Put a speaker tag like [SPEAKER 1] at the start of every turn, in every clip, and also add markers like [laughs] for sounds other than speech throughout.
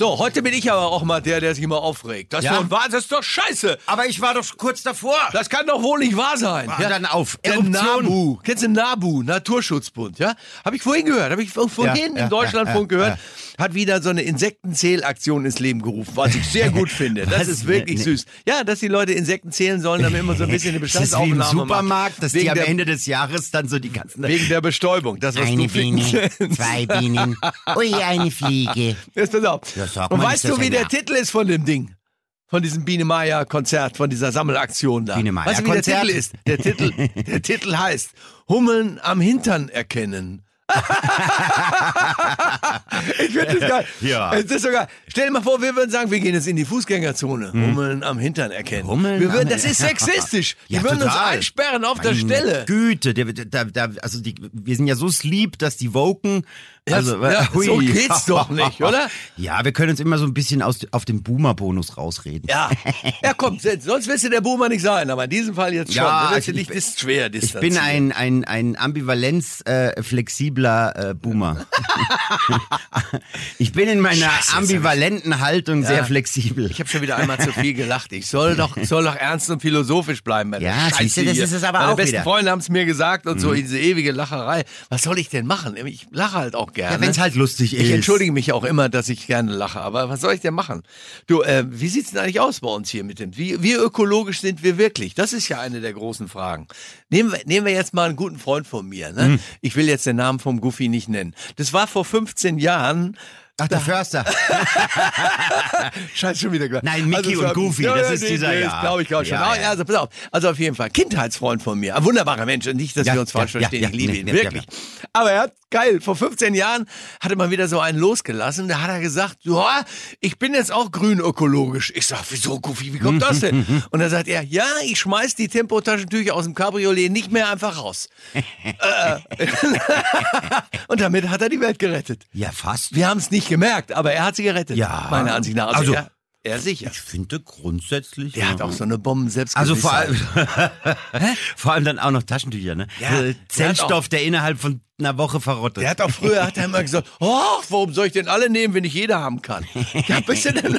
[SPEAKER 1] So, heute bin ich aber auch mal der, der sich immer aufregt. Das,
[SPEAKER 2] Ja?
[SPEAKER 1] ist, doch, wahr- das ist doch scheiße.
[SPEAKER 2] Aber ich war doch kurz davor.
[SPEAKER 1] Das kann doch wohl nicht wahr sein.
[SPEAKER 2] Ah, dann auf.
[SPEAKER 1] Der. NABU. Kennst du NABU? Naturschutzbund, ja? Habe ich vorhin gehört. Habe ich vorhin
[SPEAKER 2] Ja,
[SPEAKER 1] im Deutschlandfunk
[SPEAKER 2] ja, ja,
[SPEAKER 1] gehört. Hat wieder so eine Insektenzählaktion ins Leben gerufen, was ich sehr gut [laughs] finde. Das ist wirklich
[SPEAKER 2] Nee.
[SPEAKER 1] süß. Ja, dass die Leute Insekten zählen sollen, damit man so ein [laughs] bisschen eine
[SPEAKER 2] Ist das wie
[SPEAKER 1] Bestandsaufnahme
[SPEAKER 2] im. Supermarkt, dass
[SPEAKER 1] Wegen
[SPEAKER 2] die am
[SPEAKER 1] der-
[SPEAKER 2] Ende des Jahres dann so die ganzen...
[SPEAKER 1] Wegen der Bestäubung. Das, was
[SPEAKER 3] Eine
[SPEAKER 1] du
[SPEAKER 3] Biene, zwei Bienen, ui, eine Fliege. [laughs]
[SPEAKER 1] Jetzt pass auf.
[SPEAKER 3] Ja, sag
[SPEAKER 1] Und
[SPEAKER 3] mal,
[SPEAKER 1] weißt
[SPEAKER 3] ist das
[SPEAKER 1] du, wie
[SPEAKER 3] ein
[SPEAKER 1] der? Titel ist von dem Ding? Von diesem Biene Meier Konzert, von dieser Sammelaktion da.
[SPEAKER 2] Biene Meier
[SPEAKER 1] weißt du, wie der
[SPEAKER 2] Konzert?
[SPEAKER 1] Titel ist? Der Titel, der Titel heißt Hummeln am Hintern erkennen. [laughs] ich finde das geil.
[SPEAKER 2] Ja.
[SPEAKER 1] Es ist sogar, stell dir mal vor, wir würden sagen, wir gehen jetzt in die Fußgängerzone. Hummeln am Hintern erkennen.
[SPEAKER 2] Hummeln
[SPEAKER 1] wir würden, das ist sexistisch. [laughs] Die
[SPEAKER 2] Ja,
[SPEAKER 1] würden uns
[SPEAKER 2] total.
[SPEAKER 1] einsperren auf der
[SPEAKER 2] Meine
[SPEAKER 1] Stelle.
[SPEAKER 2] Güte, der, der, der, also die, wir sind ja so sleep, dass die Woken. Also,
[SPEAKER 1] ja, [laughs] so geht's doch nicht, oder?
[SPEAKER 2] Ja, wir können uns immer so ein bisschen aus, auf den Boomer-Bonus rausreden.
[SPEAKER 1] Ja, ja komm, sonst willst du der Boomer nicht sein, aber in diesem Fall jetzt schon.
[SPEAKER 2] Ja,
[SPEAKER 1] willst
[SPEAKER 2] ich-
[SPEAKER 1] nicht
[SPEAKER 2] ich-
[SPEAKER 1] dis schwer
[SPEAKER 2] Ich bin ein, ein, ein ambivalenz-flexibler äh, Boomer. [laughs] ich bin in meiner
[SPEAKER 1] Scheiße, ich-
[SPEAKER 2] ambivalenten Haltung sehr flexibel.
[SPEAKER 1] Ich habe schon wieder einmal zu viel gelacht. Ich soll doch, soll doch ernst und philosophisch bleiben.
[SPEAKER 2] Ja,
[SPEAKER 1] Scheiße
[SPEAKER 2] siehst du, das ist es aber
[SPEAKER 1] Meine
[SPEAKER 2] auch
[SPEAKER 1] besten
[SPEAKER 2] wieder. Mhm.
[SPEAKER 1] Freunde haben es mir gesagt und so diese ewige Lacherei. Was soll ich denn machen? Ich lache halt auch gerne.
[SPEAKER 2] Ja, wenn's halt lustig
[SPEAKER 1] Ich
[SPEAKER 2] ist.
[SPEAKER 1] entschuldige mich auch immer, dass ich gerne lache. Aber was soll ich denn machen? Du, äh, wie sieht's denn eigentlich aus bei uns hier mit dem? Wie, wie ökologisch sind wir wirklich? Das ist ja eine der großen Fragen. Nehmen wir, nehmen wir jetzt mal einen guten Freund von mir. Ne?
[SPEAKER 2] Mhm.
[SPEAKER 1] Ich will jetzt den Namen vom Goofy nicht nennen. Das war vor 15 Jahren.
[SPEAKER 2] Ach, der Förster. [laughs]
[SPEAKER 1] Scheiß schon wieder gehört.
[SPEAKER 2] Nein, Mickey
[SPEAKER 1] es
[SPEAKER 2] und Goofy, das ist dieser,
[SPEAKER 1] nee,
[SPEAKER 2] ja.
[SPEAKER 1] glaube ich auch schon.
[SPEAKER 2] Ja, ja.
[SPEAKER 1] Also pass auf. Also auf jeden Fall, Kindheitsfreund von mir. Ein wunderbarer Mensch. Und nicht, dass
[SPEAKER 2] Ja,
[SPEAKER 1] wir uns falsch
[SPEAKER 2] ja,
[SPEAKER 1] verstehen.
[SPEAKER 2] ja,
[SPEAKER 1] ich liebe
[SPEAKER 2] ja,
[SPEAKER 1] ihn,
[SPEAKER 2] ja, ja,
[SPEAKER 1] wirklich. Aber er hat, geil, vor 15 Jahren hatte man wieder so einen losgelassen. Da hat er gesagt, ja, ich bin jetzt auch grün ökologisch. Ich sag, wieso, Goofy, wie kommt das denn? [laughs] Und dann sagt er, ja, ich schmeiß die Tempotaschentücher aus dem Cabriolet nicht mehr einfach raus. [laughs] Äh, und damit hat er die Welt gerettet.
[SPEAKER 2] Ja, fast.
[SPEAKER 1] Wir haben es nicht gemerkt, aber er hat sie gerettet.
[SPEAKER 2] Ja.
[SPEAKER 1] Meiner Ansicht nach. Also,
[SPEAKER 2] Also-
[SPEAKER 1] er, er sicher.
[SPEAKER 2] Ich finde grundsätzlich.
[SPEAKER 1] Der hat auch so eine Bomben selbst
[SPEAKER 2] Also vor allem, [laughs] vor allem dann auch noch Taschentücher, ne?
[SPEAKER 1] Ja, der hat
[SPEAKER 2] Zellstoff, der innerhalb von einer Woche verrottet.
[SPEAKER 1] Der hat auch früher hat er immer [laughs] gesagt, oh, warum soll ich denn alle nehmen, wenn nicht jeder haben kann? [laughs] Ja, bist du denn?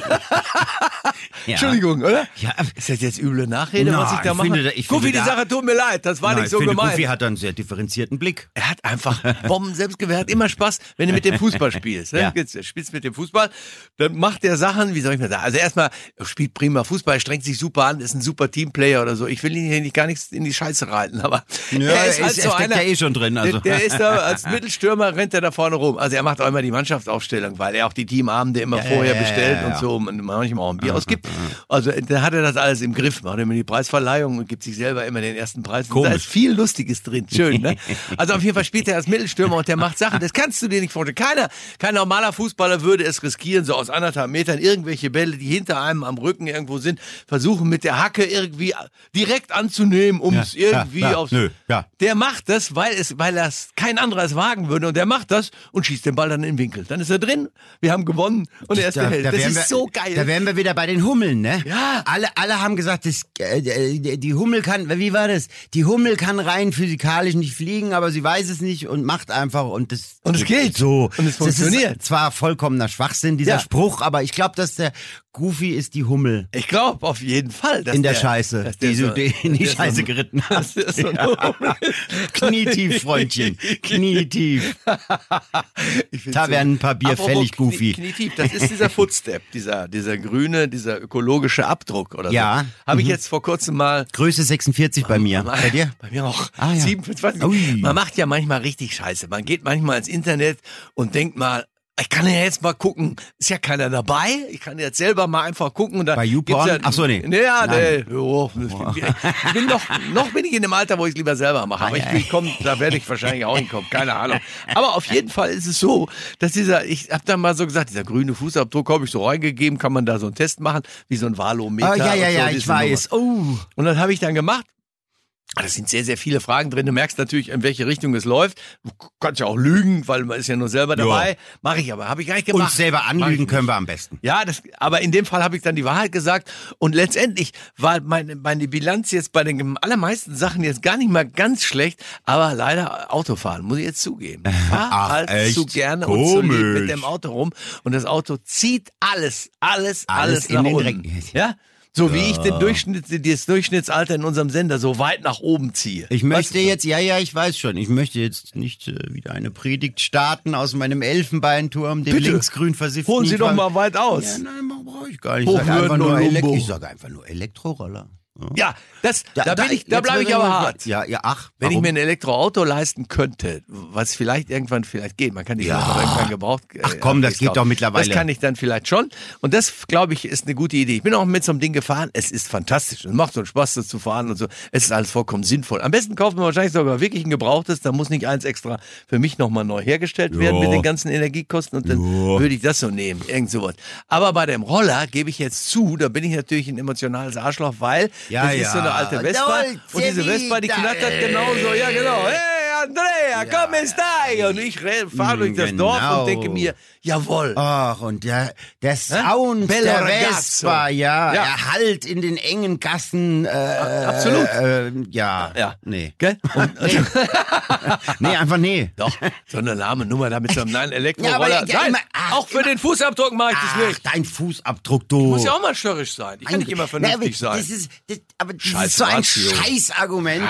[SPEAKER 2] Ja.
[SPEAKER 1] Entschuldigung, oder?
[SPEAKER 2] Ja.
[SPEAKER 1] Ist das jetzt üble Nachrede, was
[SPEAKER 2] Nein,
[SPEAKER 1] ich da
[SPEAKER 2] ich
[SPEAKER 1] mache?
[SPEAKER 2] finde, ich
[SPEAKER 1] Goofy, die Sache tut mir leid, das war
[SPEAKER 2] Nein,
[SPEAKER 1] nicht so
[SPEAKER 2] finde,
[SPEAKER 1] gemeint.
[SPEAKER 2] Goofy hat einen sehr differenzierten Blick.
[SPEAKER 1] Er hat einfach Bomben selbst gewährt. Hat immer Spaß, wenn du mit dem Fußball [laughs] spielst. Ne?
[SPEAKER 2] Ja.
[SPEAKER 1] Jetzt spielst mit dem Fußball, dann macht der Sachen, wie soll ich mal sagen? Also erstmal er spielt prima Fußball, strengt sich super an, ist ein super Teamplayer oder so. Ich will ihn hier nicht gar nichts in die Scheiße reiten, aber
[SPEAKER 2] Ja,
[SPEAKER 1] er ist
[SPEAKER 2] er
[SPEAKER 1] halt
[SPEAKER 2] ist-
[SPEAKER 1] so
[SPEAKER 2] er
[SPEAKER 1] einer.
[SPEAKER 2] ja eh schon drin, also.
[SPEAKER 1] Der, der ist da [laughs] als Mittelstürmer rennt er da vorne rum. Also er macht auch immer die Mannschaftsaufstellung, weil er auch die Teamabende immer
[SPEAKER 2] Ja,
[SPEAKER 1] vorher bestellt und so und manchmal auch ein Bier ausgibt. Also da hat er das alles im Griff, macht immer die Preisverleihung und gibt sich selber immer den ersten Preis. Und Da
[SPEAKER 2] Komisch.
[SPEAKER 1] ist viel Lustiges drin, schön. Ne? [laughs] Also auf jeden Fall spielt er als Mittelstürmer und der macht Sachen, das kannst du dir nicht vorstellen. Keiner, kein normaler Fußballer würde es riskieren, so aus anderthalb Metern irgendwelche Bälle, die hinter einem am Rücken irgendwo sind, versuchen mit der Hacke irgendwie direkt anzunehmen, um es
[SPEAKER 2] Ja,
[SPEAKER 1] irgendwie
[SPEAKER 2] ja, ja,
[SPEAKER 1] aufs...
[SPEAKER 2] nö, ja.
[SPEAKER 1] Der macht das, weil es, weil das kein anderer es wagen würde und der macht das und schießt den Ball dann in den Winkel. Dann ist er drin, wir haben gewonnen und er ist der Held. Das
[SPEAKER 2] wären
[SPEAKER 1] ist
[SPEAKER 2] wir,
[SPEAKER 1] so geil.
[SPEAKER 2] Da wären wir wieder bei den Hummeln, ne?
[SPEAKER 1] Ja.
[SPEAKER 2] Alle, alle haben gesagt, das, äh, die Hummel kann, wie war das? Die Hummel kann rein physikalisch nicht fliegen, aber sie weiß es nicht und macht einfach und das.
[SPEAKER 1] Und es geht.
[SPEAKER 2] So.
[SPEAKER 1] Und es
[SPEAKER 2] Das
[SPEAKER 1] funktioniert.
[SPEAKER 2] ist zwar vollkommener Schwachsinn, dieser
[SPEAKER 1] Ja.
[SPEAKER 2] Spruch, aber ich glaube, dass der Goofy ist die Hummel.
[SPEAKER 1] ich glaube auf jeden Fall. Dass
[SPEAKER 2] In der
[SPEAKER 1] der,
[SPEAKER 2] Scheiße,
[SPEAKER 1] der
[SPEAKER 2] die du
[SPEAKER 1] so-
[SPEAKER 2] dir in die
[SPEAKER 1] der so-
[SPEAKER 2] Scheiße geritten [laughs] hast.
[SPEAKER 1] So
[SPEAKER 2] Ja. Knietief, Freundchen. [laughs] Knietief. Bier
[SPEAKER 1] Apropos
[SPEAKER 2] fällig,
[SPEAKER 1] Knie-
[SPEAKER 2] Goofy.
[SPEAKER 1] Knietief, das ist dieser [laughs] Footstep, dieser, dieser grüne, dieser ökologische Abdruck oder
[SPEAKER 2] Ja.
[SPEAKER 1] so. Habe ich jetzt vor kurzem mal
[SPEAKER 2] Größe 46 bei mir. Bei dir?
[SPEAKER 1] Bei mir auch.
[SPEAKER 2] Ah, ja.
[SPEAKER 1] 27.
[SPEAKER 2] Ui.
[SPEAKER 1] Man macht ja manchmal richtig Scheiße. Man geht manchmal ins Internet und denkt mal, ich kann ja jetzt mal gucken, ist ja keiner dabei. Ich kann jetzt selber mal einfach gucken. Und da
[SPEAKER 2] Bei YouPorn?
[SPEAKER 1] Ja,
[SPEAKER 2] Ach so, nee.
[SPEAKER 1] Nee, ja, nee. Jo, ich bin noch, noch bin ich in dem Alter, wo ich es lieber selber mache. Aber ich, ich komm, da werde ich wahrscheinlich auch hinkommen. Keine Ahnung. Aber auf jeden Fall ist es so, dass dieser, ich habe dann mal so gesagt, dieser grüne Fußabdruck habe ich so reingegeben, kann man da so einen Test machen, wie so ein Valometer.
[SPEAKER 2] Oh, ja, ja,
[SPEAKER 1] so,
[SPEAKER 2] ja,
[SPEAKER 1] diese
[SPEAKER 2] ich weiß. Oh.
[SPEAKER 1] Und das habe ich dann gemacht. Ah, Das sind sehr, sehr viele Fragen drin. Du merkst natürlich, in welche Richtung es läuft. Du kannst ja auch lügen, weil man ist ja nur selber dabei. Mache ich aber, habe ich gar nicht gemacht.
[SPEAKER 2] Uns selber anlügen können wir am besten.
[SPEAKER 1] Ja, das, aber in dem Fall habe ich dann die Wahrheit gesagt und letztendlich war meine, meine Bilanz jetzt bei den allermeisten Sachen jetzt gar nicht mal ganz schlecht, aber leider Autofahren, muss ich jetzt zugeben. [laughs] Ich fahr
[SPEAKER 2] Ach,
[SPEAKER 1] halt
[SPEAKER 2] echt?
[SPEAKER 1] zu gerne und zu lieb
[SPEAKER 2] Komisch.
[SPEAKER 1] mit dem Auto rum und das Auto zieht alles, alles, alles,
[SPEAKER 2] Alles in
[SPEAKER 1] nach
[SPEAKER 2] den
[SPEAKER 1] unten.
[SPEAKER 2] Dreck.
[SPEAKER 1] Ja? So wie ich den Durchschnitt, das Durchschnittsalter in unserem Sender so weit nach oben ziehe.
[SPEAKER 2] Ich
[SPEAKER 1] Weißt
[SPEAKER 2] möchte
[SPEAKER 1] du?
[SPEAKER 2] jetzt, ja, ja, ich weiß schon, ich möchte jetzt nicht äh, wieder eine Predigt starten aus meinem Elfenbeinturm, dem
[SPEAKER 1] Bitte.
[SPEAKER 2] linksgrün versifften.
[SPEAKER 1] Holen Sie doch mal weit aus.
[SPEAKER 2] Ja, nein, brauche ich gar nicht. Ich sage einfach, nur Elek ich sag einfach nur Elektroroller.
[SPEAKER 1] Ja, das, da, bin ich, da bleibe ich aber hart.
[SPEAKER 2] Ja, ja, ach.
[SPEAKER 1] Wenn ich
[SPEAKER 2] warum?
[SPEAKER 1] mir ein Elektroauto leisten könnte, was vielleicht irgendwann vielleicht geht, man kann die
[SPEAKER 2] Ja.
[SPEAKER 1] auch irgendwann gebraucht. äh,
[SPEAKER 2] Ach komm, das
[SPEAKER 1] ich
[SPEAKER 2] geht doch mittlerweile.
[SPEAKER 1] Das kann ich dann vielleicht schon. Und das, glaube ich, ist eine gute Idee. Ich bin auch mit so einem Ding gefahren. Es ist fantastisch. Es macht so Spaß, das zu fahren und so. Es ist alles vollkommen sinnvoll. Am besten kauft man wahrscheinlich sogar wirklich ein gebrauchtes. Da muss nicht eins extra für mich nochmal neu hergestellt werden
[SPEAKER 2] Ja.
[SPEAKER 1] mit den ganzen Energiekosten. Und dann
[SPEAKER 2] Ja.
[SPEAKER 1] würde ich das so nehmen. Irgend sowas. Aber bei dem Roller gebe ich jetzt zu, da bin ich natürlich ein emotionales Arschloch, weil
[SPEAKER 2] Ja,
[SPEAKER 1] das ist so eine
[SPEAKER 2] ja.
[SPEAKER 1] alte Vespa. Und diese Vespa, die knattert
[SPEAKER 2] ey.
[SPEAKER 1] genauso. Ja, genau. Hey, Andrea, come stai? Und ich fahre durch das Dorf
[SPEAKER 2] Genau.
[SPEAKER 1] und denke mir, jawohl.
[SPEAKER 2] Ach, und der, der Sound
[SPEAKER 1] Bello
[SPEAKER 2] der. Vespa, ja,
[SPEAKER 1] Ja.
[SPEAKER 2] er hallt in den engen Gassen. Äh,
[SPEAKER 1] absolut.
[SPEAKER 2] Äh, ja,
[SPEAKER 1] Ja.
[SPEAKER 2] nee.
[SPEAKER 1] Gell? [laughs] Und,
[SPEAKER 2] Nee. [laughs] nee, einfach nee.
[SPEAKER 1] Doch, so eine lahme Nummer da mit so einem neuen [laughs]
[SPEAKER 2] Ja,
[SPEAKER 1] Elektroroller.
[SPEAKER 2] aber ja,
[SPEAKER 1] Nein,
[SPEAKER 2] immer- ach,
[SPEAKER 1] auch für den Fußabdruck mache ich das
[SPEAKER 2] Ach,
[SPEAKER 1] nicht.
[SPEAKER 2] dein Fußabdruck, du.
[SPEAKER 1] Muss ja auch mal störrisch sein. Ich kann nicht immer vernünftig
[SPEAKER 2] Na, aber
[SPEAKER 1] sein.
[SPEAKER 2] Das ist, das, aber das
[SPEAKER 1] Scheiß
[SPEAKER 2] ist so ein. Scheißargument.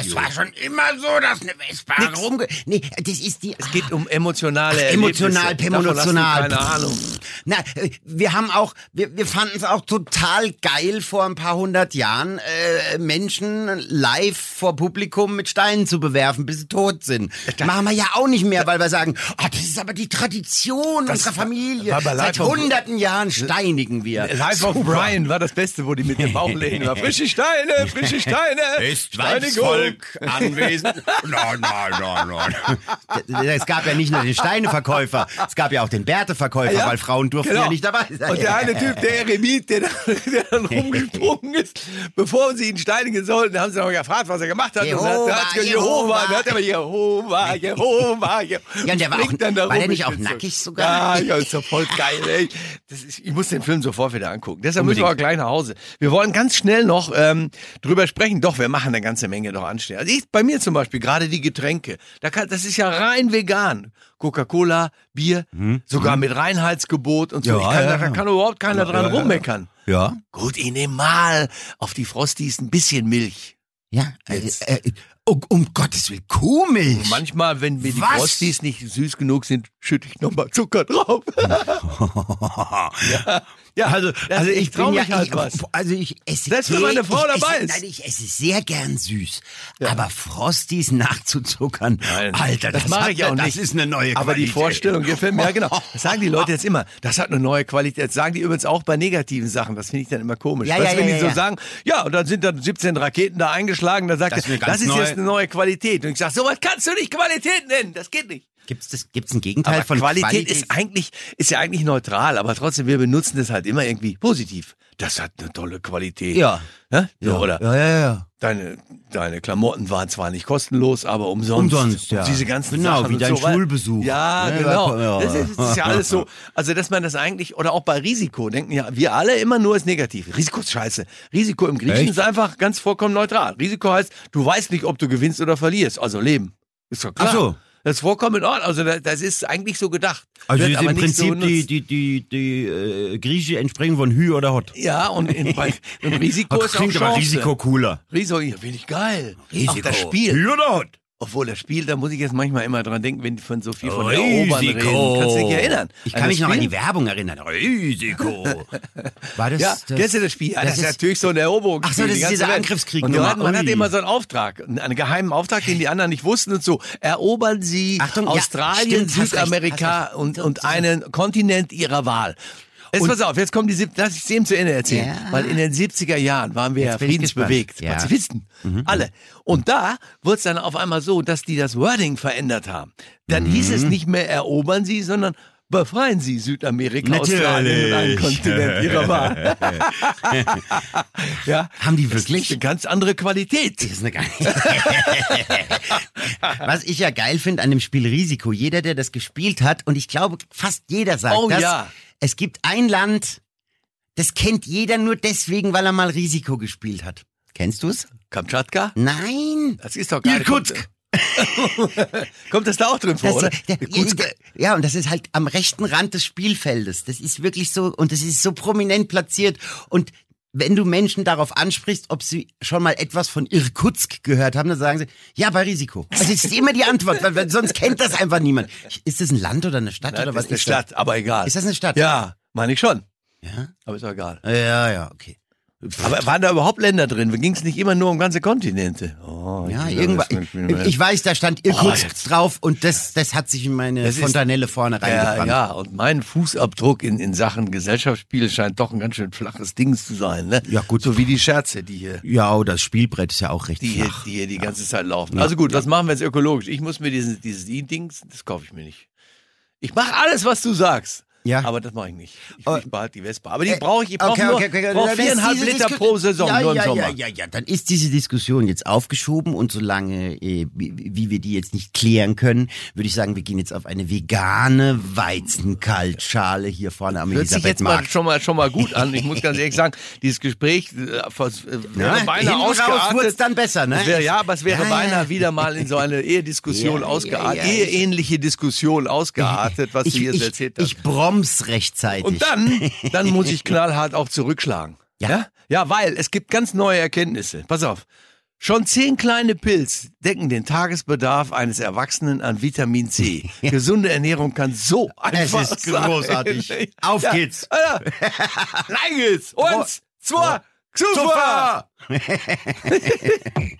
[SPEAKER 2] Es war schon immer so, dass eine Vespa rumge... Nee, das ist die...
[SPEAKER 1] Es geht um emotionale
[SPEAKER 2] Emotional,
[SPEAKER 1] hast du
[SPEAKER 2] emotional.
[SPEAKER 1] Keine Ahnung.
[SPEAKER 2] Na, äh, wir haben auch, wir, wir fanden es auch total geil, vor ein paar hundert Jahren äh, Menschen live vor Publikum mit Steinen zu bewerfen, bis sie tot sind. Machen wir ja auch nicht mehr, weil wir sagen, ah, das ist aber die Tradition
[SPEAKER 1] Das
[SPEAKER 2] unserer Familie. Seit hunderten Jahren steinigen wir.
[SPEAKER 1] Live of Brian war das Beste, wo die mit dem Bauch legen. [laughs] Frische Steine, frische Steine. Steinigung.
[SPEAKER 2] anwesend? [laughs] Nein, nein, nein, nein. [laughs] Es gab ja nicht nur den Steineverkäufer, es gab ja auch den Bärteverkäufer,
[SPEAKER 1] Ja,
[SPEAKER 2] weil Frauen durften
[SPEAKER 1] genau.
[SPEAKER 2] ja nicht dabei sein.
[SPEAKER 1] Und der eine Typ, der Eremit, der, der dann [laughs] rumgesprungen ist, bevor sie ihn steinigen sollten, haben sie noch gefragt, was er gemacht hat. und
[SPEAKER 2] Jehova,
[SPEAKER 1] er hat, hat Jehova,
[SPEAKER 2] Jehova.
[SPEAKER 1] und hat aber Jehova, Jehova, Jehova.
[SPEAKER 2] Ja, und der war auch-
[SPEAKER 1] dann da
[SPEAKER 2] war der nicht auch nackig sogar?
[SPEAKER 1] Ja, ja, ist doch voll geil, ey. Ist, ich muss den Film sofort wieder angucken. Deshalb müssen
[SPEAKER 2] Unbedingt.
[SPEAKER 1] wir auch gleich nach Hause. Wir wollen ganz schnell noch ähm, drüber sprechen. Doch, wir machen eine ganze Menge noch anstehen. Also ich, bei mir zum Beispiel, gerade die Getränke. Da kann, das ist ja rein vegan. Coca-Cola, Bier, sogar mit Reinheitsgebot und so.
[SPEAKER 2] Ja,
[SPEAKER 1] ich kann,
[SPEAKER 2] ja,
[SPEAKER 1] da, kann überhaupt keiner dran
[SPEAKER 2] ja, ja.
[SPEAKER 1] rummeckern.
[SPEAKER 2] Ja?
[SPEAKER 1] Gut, ich nehme mal auf die Frosties ein bisschen Milch.
[SPEAKER 2] Ja, äh, äh, um, um Gottes Willen, Kuhmilch.
[SPEAKER 1] Manchmal, wenn mir die
[SPEAKER 2] Was?
[SPEAKER 1] Frosties nicht süß genug sind, schütte ich nochmal Zucker drauf. [laughs] ja, ja,
[SPEAKER 2] Also,
[SPEAKER 1] das-
[SPEAKER 2] also ich,
[SPEAKER 1] ich trau
[SPEAKER 2] bin ja,
[SPEAKER 1] mich halt
[SPEAKER 2] ich,
[SPEAKER 1] was.
[SPEAKER 2] also ich esse
[SPEAKER 1] Selbst wenn meine Frau dabei
[SPEAKER 2] esse,
[SPEAKER 1] ist.
[SPEAKER 2] Nein, ich esse sehr gern süß. Aber Frosties nachzuzuckern,
[SPEAKER 1] Nein,
[SPEAKER 2] Alter, das,
[SPEAKER 1] mache
[SPEAKER 2] hat
[SPEAKER 1] ich auch nicht.
[SPEAKER 2] Das ist eine neue
[SPEAKER 1] Aber die
[SPEAKER 2] Qualität.
[SPEAKER 1] Vorstellung gefällt mir, ja genau. [laughs] Das sagen die Leute jetzt immer. Das hat eine neue Qualität. Das sagen die übrigens auch bei negativen Sachen. Das finde ich dann immer komisch.
[SPEAKER 2] Ja,
[SPEAKER 1] weißt,
[SPEAKER 2] ja,
[SPEAKER 1] wenn
[SPEAKER 2] ja,
[SPEAKER 1] die so
[SPEAKER 2] ja.
[SPEAKER 1] sagen, ja, und dann sind dann 17 Raketen da eingeschlagen, dann sagt
[SPEAKER 2] Das ist
[SPEAKER 1] er, das ist
[SPEAKER 2] neue-
[SPEAKER 1] jetzt eine neue Qualität. Und ich sage, sowas kannst du nicht Qualität nennen. Das geht nicht.
[SPEAKER 2] Das, gibt's ein Gegenteil
[SPEAKER 1] Aber
[SPEAKER 2] von
[SPEAKER 1] Qualität, ist eigentlich, ist ja eigentlich neutral, aber trotzdem, wir benutzen das halt immer irgendwie positiv. Das hat eine tolle Qualität.
[SPEAKER 2] Ja.
[SPEAKER 1] Ja?
[SPEAKER 2] Ja.
[SPEAKER 1] Oder
[SPEAKER 2] Ja, ja, ja.
[SPEAKER 1] deine, deine Klamotten waren zwar nicht kostenlos, aber umsonst.
[SPEAKER 2] Umsonst, ja.
[SPEAKER 1] Und diese ganzen
[SPEAKER 2] Genau,
[SPEAKER 1] Sachen
[SPEAKER 2] wie dein
[SPEAKER 1] so,
[SPEAKER 2] Schulbesuch.
[SPEAKER 1] Ja,
[SPEAKER 2] Ja,
[SPEAKER 1] genau.
[SPEAKER 2] ja.
[SPEAKER 1] Das ist, das ist ja alles so. Also, dass man das eigentlich, oder auch bei Risiko, denken ja wir alle immer nur ist negativ. Risiko ist scheiße. Risiko im Griechen
[SPEAKER 2] Echt?
[SPEAKER 1] ist einfach ganz vollkommen neutral. Risiko heißt, du weißt nicht, ob du gewinnst oder verlierst. Also Leben. Ist doch klar.
[SPEAKER 2] Ach so.
[SPEAKER 1] Das ist vollkommen in Ordnung. Also, das, ist eigentlich so gedacht.
[SPEAKER 2] Also
[SPEAKER 1] Wird
[SPEAKER 2] ist
[SPEAKER 1] aber
[SPEAKER 2] im
[SPEAKER 1] nicht so
[SPEAKER 2] Prinzip die, die, die, die äh, griechische Entsprechung von Hü oder Hot.
[SPEAKER 1] Ja, und in, [laughs] bei, im Risiko
[SPEAKER 2] Das
[SPEAKER 1] ist auch
[SPEAKER 2] klingt aber
[SPEAKER 1] Chance.
[SPEAKER 2] Risiko cooler.
[SPEAKER 1] Risiko, ja, finde ich geil.
[SPEAKER 2] Risiko.
[SPEAKER 1] Auch das Spiel.
[SPEAKER 2] Hü oder Hot?
[SPEAKER 1] Obwohl das Spiel, da muss ich jetzt manchmal immer dran denken, wenn die von so viel von
[SPEAKER 2] Risiko.
[SPEAKER 1] Erobern reden. Kannst du dich erinnern?
[SPEAKER 2] Ich
[SPEAKER 1] An
[SPEAKER 2] kann
[SPEAKER 1] das
[SPEAKER 2] mich noch an die Werbung erinnern. Risiko. [laughs] War das,
[SPEAKER 1] Ja,
[SPEAKER 2] das
[SPEAKER 1] kennst du das Spiel? Ja, das, ist natürlich so ein Eroberungsspiel.
[SPEAKER 2] Ach so, das
[SPEAKER 1] die
[SPEAKER 2] ist dieser
[SPEAKER 1] Welt.
[SPEAKER 2] Angriffskrieg
[SPEAKER 1] Und
[SPEAKER 2] Nummer.
[SPEAKER 1] man, hat immer so einen Auftrag, einen geheimen Auftrag, den die anderen nicht wussten und so. Erobern Sie
[SPEAKER 2] Achtung, ja,
[SPEAKER 1] Australien,
[SPEAKER 2] stimmt, hast recht,
[SPEAKER 1] Südamerika
[SPEAKER 2] hast recht.
[SPEAKER 1] und, und einen Kontinent Ihrer Wahl. Jetzt pass auf, jetzt kommen die, lass ich es eben zu Ende erzählen.
[SPEAKER 2] Ja.
[SPEAKER 1] Weil in den 70er Jahren waren wir ja friedensbewegt.
[SPEAKER 2] Ja. Mhm.
[SPEAKER 1] Pazifisten, alle. Und da wurde es dann auf einmal so, dass die das Wording verändert haben. Dann hieß
[SPEAKER 2] Mhm.
[SPEAKER 1] es nicht mehr erobern Sie, sondern Befreien Sie Südamerika,
[SPEAKER 2] Natürlich.
[SPEAKER 1] Australien und einen Kontinent Ihrer [laughs] Wahl. ja,
[SPEAKER 2] Haben die
[SPEAKER 1] das ist
[SPEAKER 2] wirklich?
[SPEAKER 1] eine ganz andere Qualität.
[SPEAKER 2] Das ist eine. [laughs] Was ich ja geil finde an dem Spiel Risiko, jeder, der das gespielt hat, und ich glaube, fast jeder sagt
[SPEAKER 1] Oh
[SPEAKER 2] das,
[SPEAKER 1] ja.
[SPEAKER 2] es gibt ein Land, das kennt jeder nur deswegen, weil er mal Risiko gespielt hat. Kennst du's?
[SPEAKER 1] Kamtschatka?
[SPEAKER 2] Nein.
[SPEAKER 1] Das ist doch gar nicht. [laughs] Kommt das da auch drin vor,
[SPEAKER 2] Das,
[SPEAKER 1] oder?
[SPEAKER 2] der,
[SPEAKER 1] Irkutsk.
[SPEAKER 2] ja, und das ist halt am rechten Rand des Spielfeldes. Das ist wirklich so, und das ist so prominent platziert. Und wenn du Menschen darauf ansprichst, ob sie schon mal etwas von Irkutsk gehört haben, dann sagen sie, ja, bei Risiko. Also das ist immer die Antwort, weil, weil sonst kennt das einfach niemand. Ist das ein Land oder eine Stadt
[SPEAKER 1] Nein,
[SPEAKER 2] oder
[SPEAKER 1] das
[SPEAKER 2] was
[SPEAKER 1] ist eine
[SPEAKER 2] ist
[SPEAKER 1] Stadt, aber egal.
[SPEAKER 2] Ist das eine Stadt?
[SPEAKER 1] Ja, meine ich schon.
[SPEAKER 2] Ja?
[SPEAKER 1] Aber ist doch egal.
[SPEAKER 2] Ja, ja, okay.
[SPEAKER 1] Aber waren da überhaupt Länder drin? Ging es nicht immer nur um ganze Kontinente? Oh,
[SPEAKER 2] Ja,
[SPEAKER 1] ich-
[SPEAKER 2] irgendwann.
[SPEAKER 1] ich
[SPEAKER 2] Ich, weiß, da stand Irkutsk
[SPEAKER 1] jetzt.
[SPEAKER 2] drauf und das, das hat sich in meine
[SPEAKER 1] Das ist-
[SPEAKER 2] Fontanelle vorne
[SPEAKER 1] Ja,
[SPEAKER 2] reingebrannt.
[SPEAKER 1] ja, und mein Fußabdruck in, in Sachen Gesellschaftsspiel scheint doch ein ganz schön flaches Ding zu sein. Ne?
[SPEAKER 2] Ja, gut.
[SPEAKER 1] So wie die Scherze, die hier,
[SPEAKER 2] Ja, oh, das Spielbrett ist ja auch recht
[SPEAKER 1] die hier,
[SPEAKER 2] flach.
[SPEAKER 1] die, hier die ganze Zeit laufen. Also gut, was machen wir jetzt ökologisch? Ich muss mir dieses, dieses Dings, das kaufe ich mir nicht. Ich mache alles, was du sagst.
[SPEAKER 2] Ja.
[SPEAKER 1] Aber das mache ich nicht. Ich,
[SPEAKER 2] Oh.
[SPEAKER 1] ich behalte die Vespa. Aber die
[SPEAKER 2] Äh,
[SPEAKER 1] brauche ich. Ich brauche nur brauch
[SPEAKER 2] Dann ist
[SPEAKER 1] viereinhalb
[SPEAKER 2] diese
[SPEAKER 1] Liter
[SPEAKER 2] Disku-
[SPEAKER 1] pro Saison,
[SPEAKER 2] ja,
[SPEAKER 1] nur im
[SPEAKER 2] ja,
[SPEAKER 1] Sommer.
[SPEAKER 2] Ja, ja, ja, dann ist diese Diskussion jetzt aufgeschoben und solange, äh, wie, wir die jetzt nicht klären können, würde ich sagen, wir gehen jetzt auf eine vegane Weizenkaltschale hier vorne am
[SPEAKER 1] Hört sich jetzt mal schon mal schon mal gut an. Ich muss ganz ehrlich sagen, dieses Gespräch äh, äh, wäre
[SPEAKER 2] Ja,
[SPEAKER 1] beinahe ausgeartet.
[SPEAKER 2] wird's dann besser, ne?
[SPEAKER 1] Es wäre, ja, aber es wäre
[SPEAKER 2] Ja,
[SPEAKER 1] beinahe wieder mal in so eine [laughs] Ehediskussion ausgeartet, eheähnliche Diskussion ausgeartet, was
[SPEAKER 2] ich,
[SPEAKER 1] du jetzt erzählt hast.
[SPEAKER 2] ich broms rechtzeitig.
[SPEAKER 1] Und dann, dann muss ich [laughs] knallhart auch zurückschlagen.
[SPEAKER 2] Ja.
[SPEAKER 1] ja? Ja, weil es gibt ganz neue Erkenntnisse. Pass auf. Schon zehn kleine Pilz decken den Tagesbedarf eines Erwachsenen an Vitamin C. [laughs] Gesunde Ernährung kann so
[SPEAKER 2] Es
[SPEAKER 1] einfach
[SPEAKER 2] ist
[SPEAKER 1] sein.
[SPEAKER 2] großartig. [laughs] Auf
[SPEAKER 1] ja.
[SPEAKER 2] geht's.
[SPEAKER 1] Ja. Rein geht's. Eins, zwei, super. Wieder